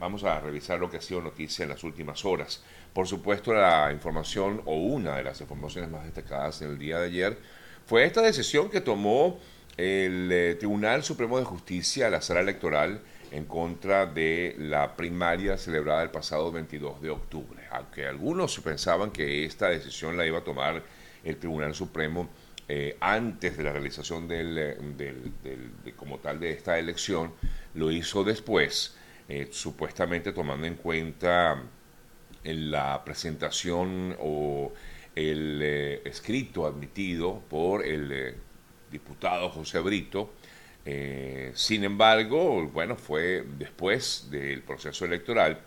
vamos a revisar lo que ha sido noticia en las últimas horas. Por supuesto, la información o una de las informaciones más destacadas en el día de ayer fue esta decisión que tomó el eh, Tribunal Supremo de Justicia la sala electoral en contra de la primaria celebrada el pasado 22 de octubre. Aunque algunos pensaban que esta decisión la iba a tomar el Tribunal Supremo eh, antes de la realización del, eh, de, como tal de esta elección, lo hizo después, eh, supuestamente tomando en cuenta la presentación o el escrito admitido por el diputado José Brito. sin embargo, bueno, fue después del proceso electoral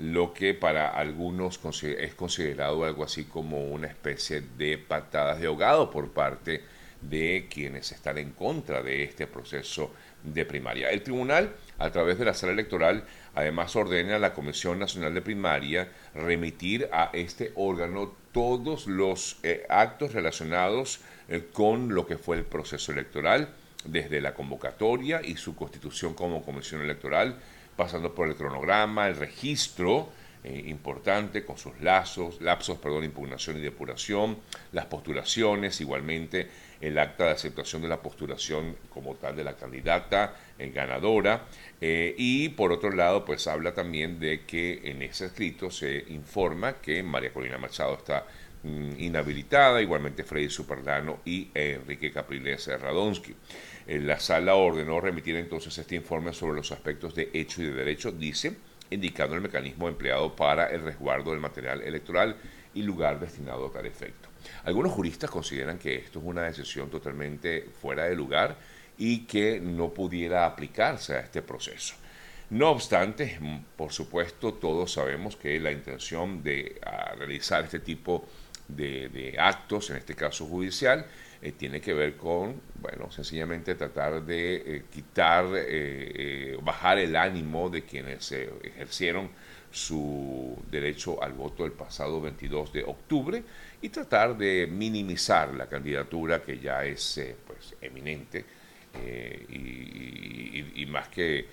lo que para algunos es considerado algo así como una especie de patadas de ahogado por parte de quienes están en contra de este proceso de primaria. El tribunal, a través de la sala electoral, además ordena a la Comisión Nacional de Primaria remitir a este órgano todos los eh, actos relacionados eh, con lo que fue el proceso electoral, desde la convocatoria y su constitución como comisión electoral, pasando por el cronograma, el registro eh, importante con sus lazos, lapsos, perdón, impugnación y depuración, las postulaciones, igualmente el acta de aceptación de la postulación como tal de la candidata en ganadora. Eh, y por otro lado pues habla también de que en ese escrito se informa que María Corina Machado está mm, inhabilitada, igualmente Freddy Superdano y Enrique Capriles Radonsky la sala ordenó remitir entonces este informe sobre los aspectos de hecho y de derecho, dice, indicando el mecanismo empleado para el resguardo del material electoral y lugar destinado a tal efecto. Algunos juristas consideran que esto es una decisión totalmente fuera de lugar y que no pudiera aplicarse a este proceso. No obstante, por supuesto, todos sabemos que la intención de realizar este tipo de, de actos, en este caso judicial, eh, tiene que ver con, bueno, sencillamente tratar de eh, quitar, eh, bajar el ánimo de quienes ejercieron su derecho al voto el pasado 22 de octubre y tratar de minimizar la candidatura que ya es pues eminente y, más que,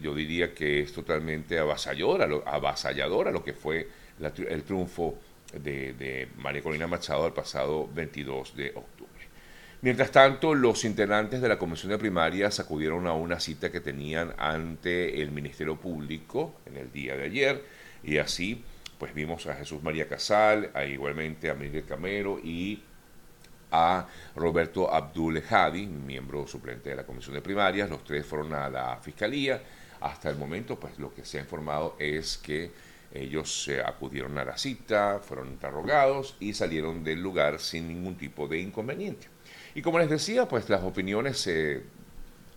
yo diría que es totalmente avasalladora, avasalladora lo que fue el triunfo de, María Corina Machado el pasado 22 de octubre. Mientras tanto, los integrantes de la Comisión de Primarias acudieron a una cita que tenían ante el Ministerio Público en el día de ayer y así pues vimos a Jesús María Casal, igualmente a Miguel Camero y a Roberto Abdul Hadi, miembro suplente de la Comisión de Primarias. Los tres fueron a la Fiscalía. Hasta el momento, pues lo que se ha informado es que ellos se acudieron a la cita, fueron interrogados y salieron del lugar sin ningún tipo de inconveniente. Y como les decía, pues las opiniones se,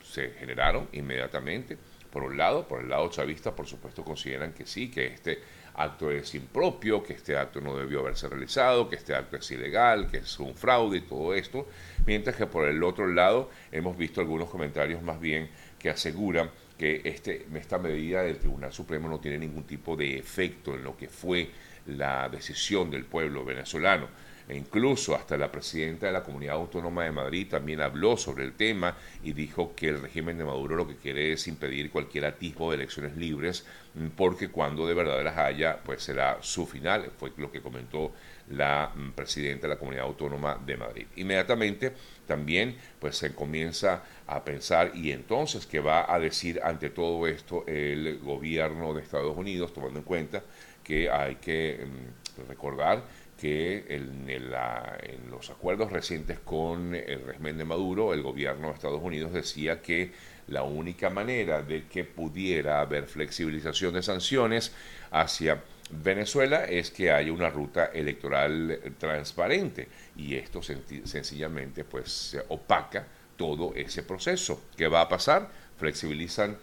se generaron inmediatamente. Por un lado, por el lado chavista, por supuesto, consideran que sí, que este acto es impropio, que este acto no debió haberse realizado, que este acto es ilegal, que es un fraude y todo esto, mientras que por el otro lado hemos visto algunos comentarios más bien que aseguran que este, esta medida del Tribunal Supremo no tiene ningún tipo de efecto en lo que fue la decisión del pueblo venezolano e incluso hasta la presidenta de la Comunidad Autónoma de Madrid también habló sobre el tema y dijo que el régimen de Maduro lo que quiere es impedir cualquier atisbo de elecciones libres mm, porque cuando de verdad las haya pues será su final, fue lo que comentó la mm, presidenta de la Comunidad Autónoma de Madrid. Inmediatamente también pues se comienza a pensar y entonces qué va a decir ante todo esto el gobierno de Estados Unidos tomando en cuenta que hay que mm, recordar que en, los acuerdos recientes con el régimen de Maduro, el gobierno de Estados Unidos decía que la única manera de que pudiera haber flexibilización de sanciones hacia Venezuela es que haya una ruta electoral transparente y esto sencillamente pues opaca todo ese proceso. ¿Qué va a pasar? Flexibilizan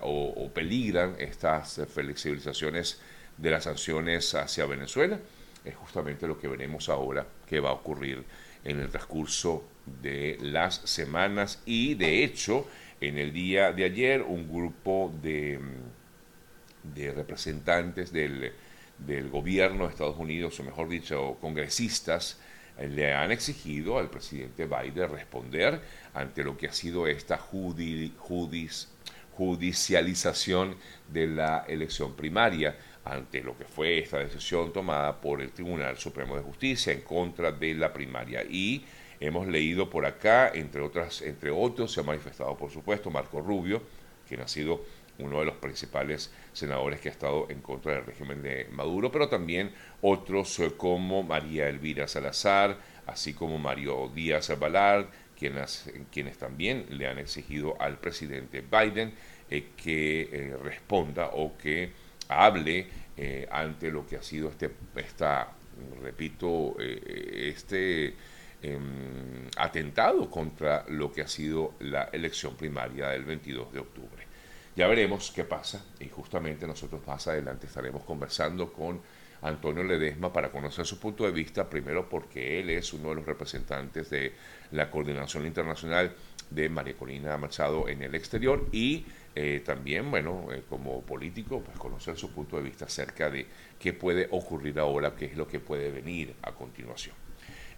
o, o peligran estas flexibilizaciones de las sanciones hacia Venezuela es justamente lo que veremos ahora que va a ocurrir en el transcurso de las semanas y de hecho en el día de ayer un grupo de, de representantes del, del gobierno de Estados Unidos, o mejor dicho, congresistas, eh, le han exigido al presidente Biden responder ante lo que ha sido esta judicialización de la elección primaria ante lo que fue esta decisión tomada por el Tribunal Supremo de Justicia en contra de la primaria. Y hemos leído por acá, entre, otras, entre otros, se ha manifestado, por supuesto, Marco Rubio, quien ha sido uno de los principales senadores que ha estado en contra del régimen de Maduro, pero también otros eh, como María Elvira Salazar, así como Mario Díaz Balart, quienes, quienes también le han exigido al presidente Biden eh, que eh, responda o que hable ante lo que ha sido este, esta, repito, este em, atentado contra lo que ha sido la elección primaria del 22 de octubre. Ya veremos qué pasa y justamente nosotros más adelante estaremos conversando con Antonio Ledesma para conocer su punto de vista, primero porque él es uno de los representantes de la Coordinación Internacional de María Corina Machado en el exterior y eh, también, bueno, eh, como político, pues conocer su punto de vista acerca de qué puede ocurrir ahora, qué es lo que puede venir a continuación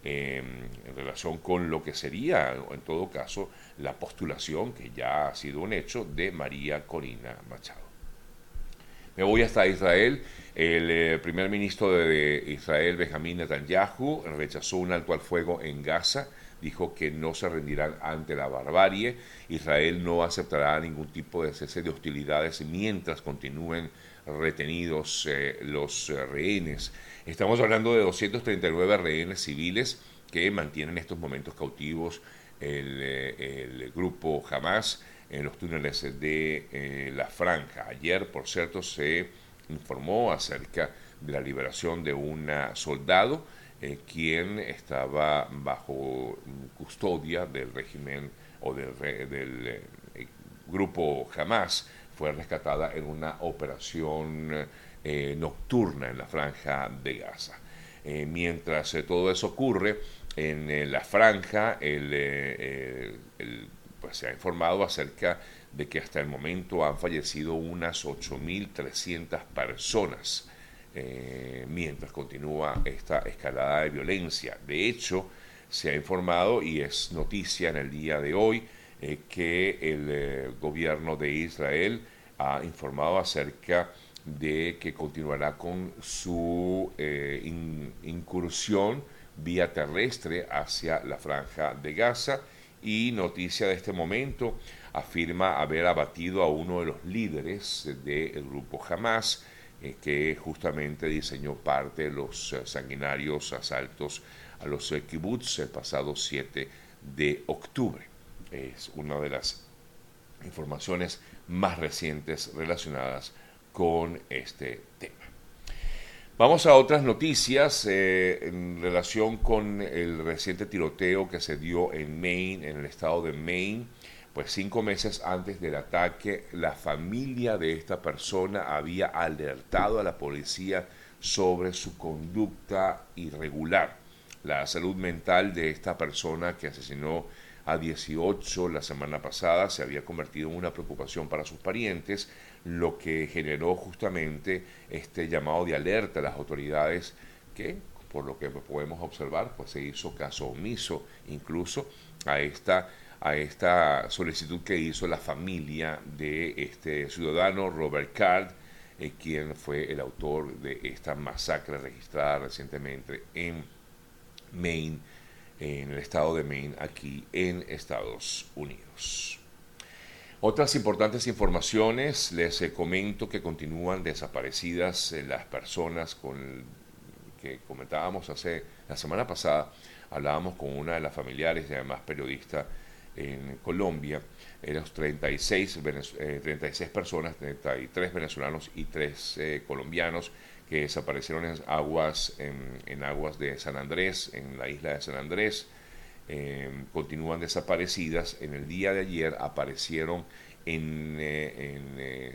en relación con lo que sería, en todo caso, la postulación, que ya ha sido un hecho, de María Corina Machado. Me voy hasta Israel. El eh, primer ministro de Israel, Benjamín Netanyahu, rechazó un alto al fuego en Gaza. Dijo que no se rendirán ante la barbarie. Israel no aceptará ningún tipo de cese de hostilidades mientras continúen retenidos eh, los eh, rehenes. Estamos hablando de 239 rehenes civiles que mantienen en estos momentos cautivos el, eh, grupo Hamas en los túneles de la franja. Ayer, por cierto, se informó acerca de la liberación de un soldado quien estaba bajo custodia del régimen o del, del grupo Hamas fue rescatada en una operación eh, nocturna en la franja de Gaza. Eh, mientras eh, todo eso ocurre, en la franja pues, se ha informado acerca de que hasta el momento han fallecido unas 8.300 personas mientras continúa esta escalada de violencia. De hecho, se ha informado y es noticia en el día de hoy eh, que el eh, gobierno de Israel ha informado acerca de que continuará con su eh, incursión vía terrestre hacia la franja de Gaza y noticia de este momento afirma haber abatido a uno de los líderes del grupo Hamas que justamente diseñó parte de los sanguinarios asaltos a los kibbutz el pasado 7 de octubre es una de las informaciones más recientes relacionadas con este tema. Vamos a otras noticias eh, en relación con el reciente tiroteo que se dio en Maine, en el estado de Maine. Pues cinco meses antes del ataque, la familia de esta persona había alertado a la policía sobre su conducta irregular. La salud mental de esta persona que asesinó a 18 la semana pasada se había convertido en una preocupación para sus parientes, lo que generó justamente este llamado de alerta a las autoridades que, por lo que podemos observar, pues se hizo caso omiso incluso a esta a esta solicitud que hizo la familia de este ciudadano Robert Card, eh, quien fue el autor de esta masacre registrada recientemente en Maine en el estado de Maine, aquí en Estados Unidos. Otras importantes informaciones, les eh, comento que continúan desaparecidas eh, las personas con que comentábamos hace la semana pasada, hablábamos con una de las familiares y además periodista en Colombia, eran 36, 36 personas, 33 venezolanos y 3 eh, colombianos que desaparecieron en aguas, en, aguas de San Andrés, en la isla de San Andrés, em, continúan desaparecidas. En el día de ayer aparecieron en, eh, eh,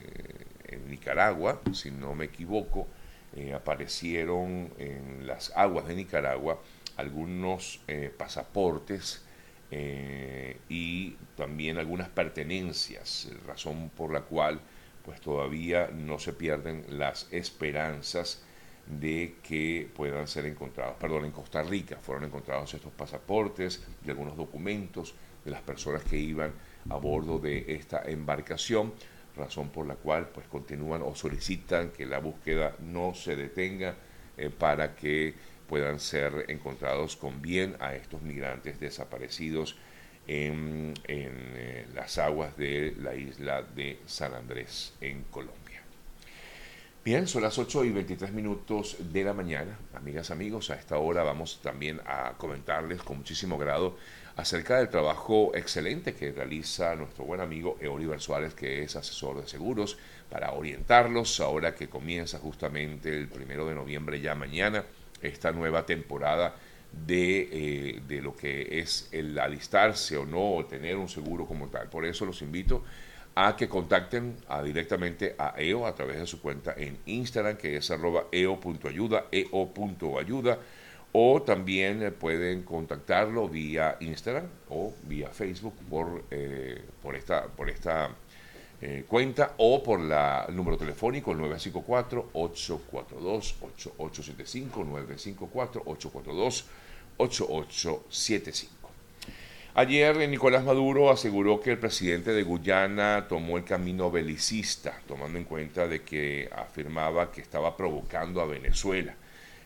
en, Nicaragua, si no me equivoco, eh, aparecieron en las aguas de Nicaragua algunos pasaportes y también algunas pertenencias, razón por la cual pues todavía no se pierden las esperanzas de que puedan ser encontrados. Perdón, en Costa Rica fueron encontrados estos pasaportes y algunos documentos de las personas que iban a bordo de esta embarcación. razón por la cual pues continúan o solicitan que la búsqueda no se detenga eh, para que puedan ser encontrados con bien a estos migrantes desaparecidos en, eh, las aguas de la isla de San Andrés, en Colombia. Bien, son las 8 y 23 minutos de la mañana. Amigas, amigos, a esta hora vamos también a comentarles con muchísimo grado acerca del trabajo excelente que realiza nuestro buen amigo Eoliver Suárez, que es asesor de seguros, para orientarlos ahora que comienza justamente el primero de noviembre, ya mañana, esta nueva temporada de, eh, de lo que es el alistarse o no, o tener un seguro como tal. Por eso los invito a que contacten a, directamente a EO a través de su cuenta en Instagram, que es arroba eo.ayuda, eo.ayuda, o también eh, pueden contactarlo vía Instagram o vía Facebook por, eh, por esta, por esta eh, cuenta o por el número telefónico 954-842-8875, 954-842-8875. Ayer Nicolás Maduro aseguró que el presidente de Guyana tomó el camino belicista, tomando en cuenta de que afirmaba que estaba provocando a Venezuela.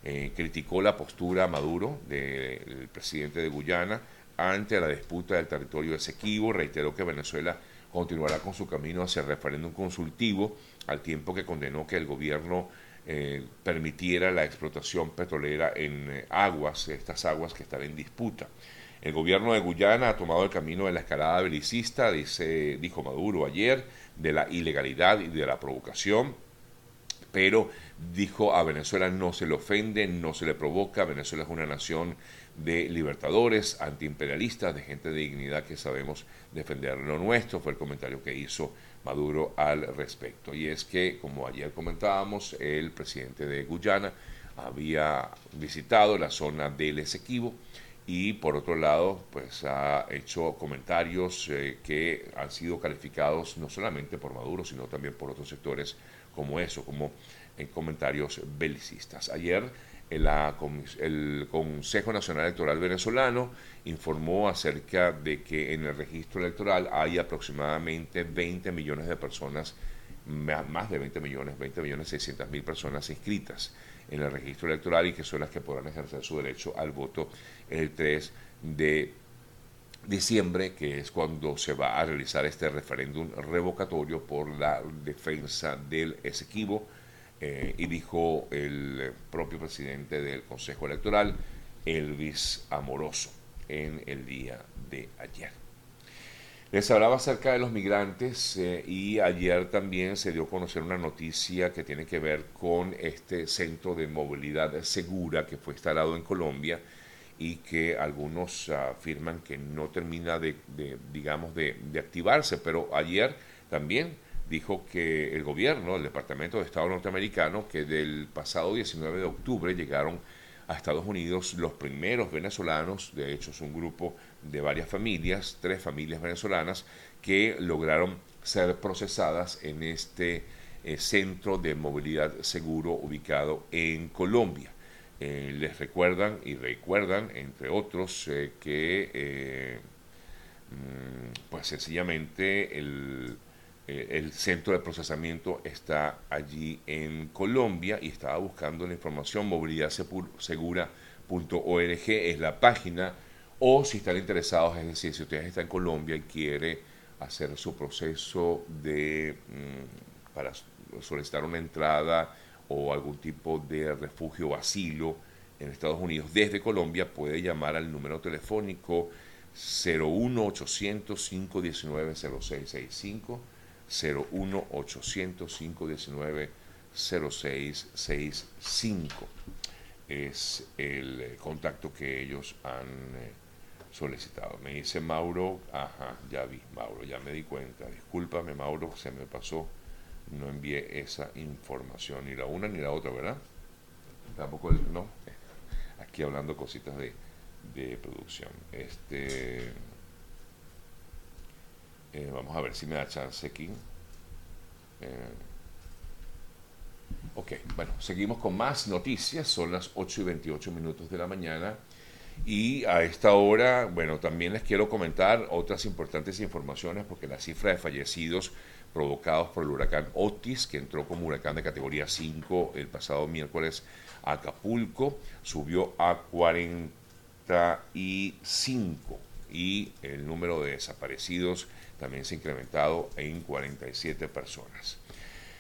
Eh, criticó la postura Maduro del presidente de Guyana ante la disputa del territorio Esequibo, reiteró que Venezuela continuará con su camino hacia el referéndum consultivo, al tiempo que condenó que el gobierno eh, permitiera la explotación petrolera en eh, aguas, estas aguas que están en disputa. El gobierno de Guyana ha tomado el camino de la escalada belicista, dice, dijo Maduro ayer, de la ilegalidad y de la provocación, pero dijo a Venezuela no se le ofende, no se le provoca, Venezuela es una nación de libertadores, antiimperialistas, de gente de dignidad que sabemos defender lo nuestro, fue el comentario que hizo Maduro al respecto. Y es que, como ayer comentábamos, el presidente de Guyana había visitado la zona del Esequibo, y por otro lado pues ha hecho comentarios eh, que han sido calificados no solamente por Maduro sino también por otros sectores como eso, como en comentarios belicistas. Ayer el, el Consejo Nacional Electoral venezolano informó acerca de que en el registro electoral hay aproximadamente 20 millones de personas, más de 20 millones, 20 millones 600 mil personas inscritas en el registro electoral y que son las que podrán ejercer su derecho al voto el 3 de diciembre, que es cuando se va a realizar este referéndum revocatorio por la defensa del Esequibo, eh, y dijo el propio presidente del Consejo Electoral, Elvis Amoroso, en el día de ayer. Les hablaba acerca de los migrantes eh, y ayer también se dio a conocer una noticia que tiene que ver con este centro de movilidad segura que fue instalado en Colombia y que algunos afirman que no termina de, digamos, de, activarse, pero ayer también dijo que el gobierno, el Departamento de Estado norteamericano, que del pasado 19 de octubre llegaron a Estados Unidos los primeros venezolanos, de hecho es un grupo de varias familias, tres familias venezolanas, que lograron ser procesadas en este eh, centro de movilidad seguro ubicado en Colombia. Eh, les recuerdan y recuerdan, entre otros, eh, que mm, pues sencillamente el, el, centro de procesamiento está allí en Colombia y estaba buscando la información movilidad-segura.org es la página o si están interesados, es decir, si ustedes están en Colombia y quiere hacer su proceso de mm, para solicitar una entrada o algún tipo de refugio o asilo en Estados Unidos desde Colombia, puede llamar al número telefónico 01800 519 0665 01800 519 0665 es el contacto que ellos han eh, solicitado. Me dice Mauro, ajá, ya vi, Mauro, ya me di cuenta. Discúlpame, Mauro, se me pasó. No envié esa información, ni la una ni la otra, ¿verdad? Tampoco, no. Aquí hablando cositas de, de producción. Este. Eh, vamos a ver si me da chance aquí. Eh, ok, bueno, seguimos con más noticias. Son las 8 y 28 minutos de la mañana. Y a esta hora, bueno, también les quiero comentar otras importantes informaciones porque la cifra de fallecidos provocados por el huracán Otis, que entró como huracán de categoría 5 el pasado miércoles a Acapulco, subió a 45 y el número de desaparecidos también se ha incrementado en 47 personas.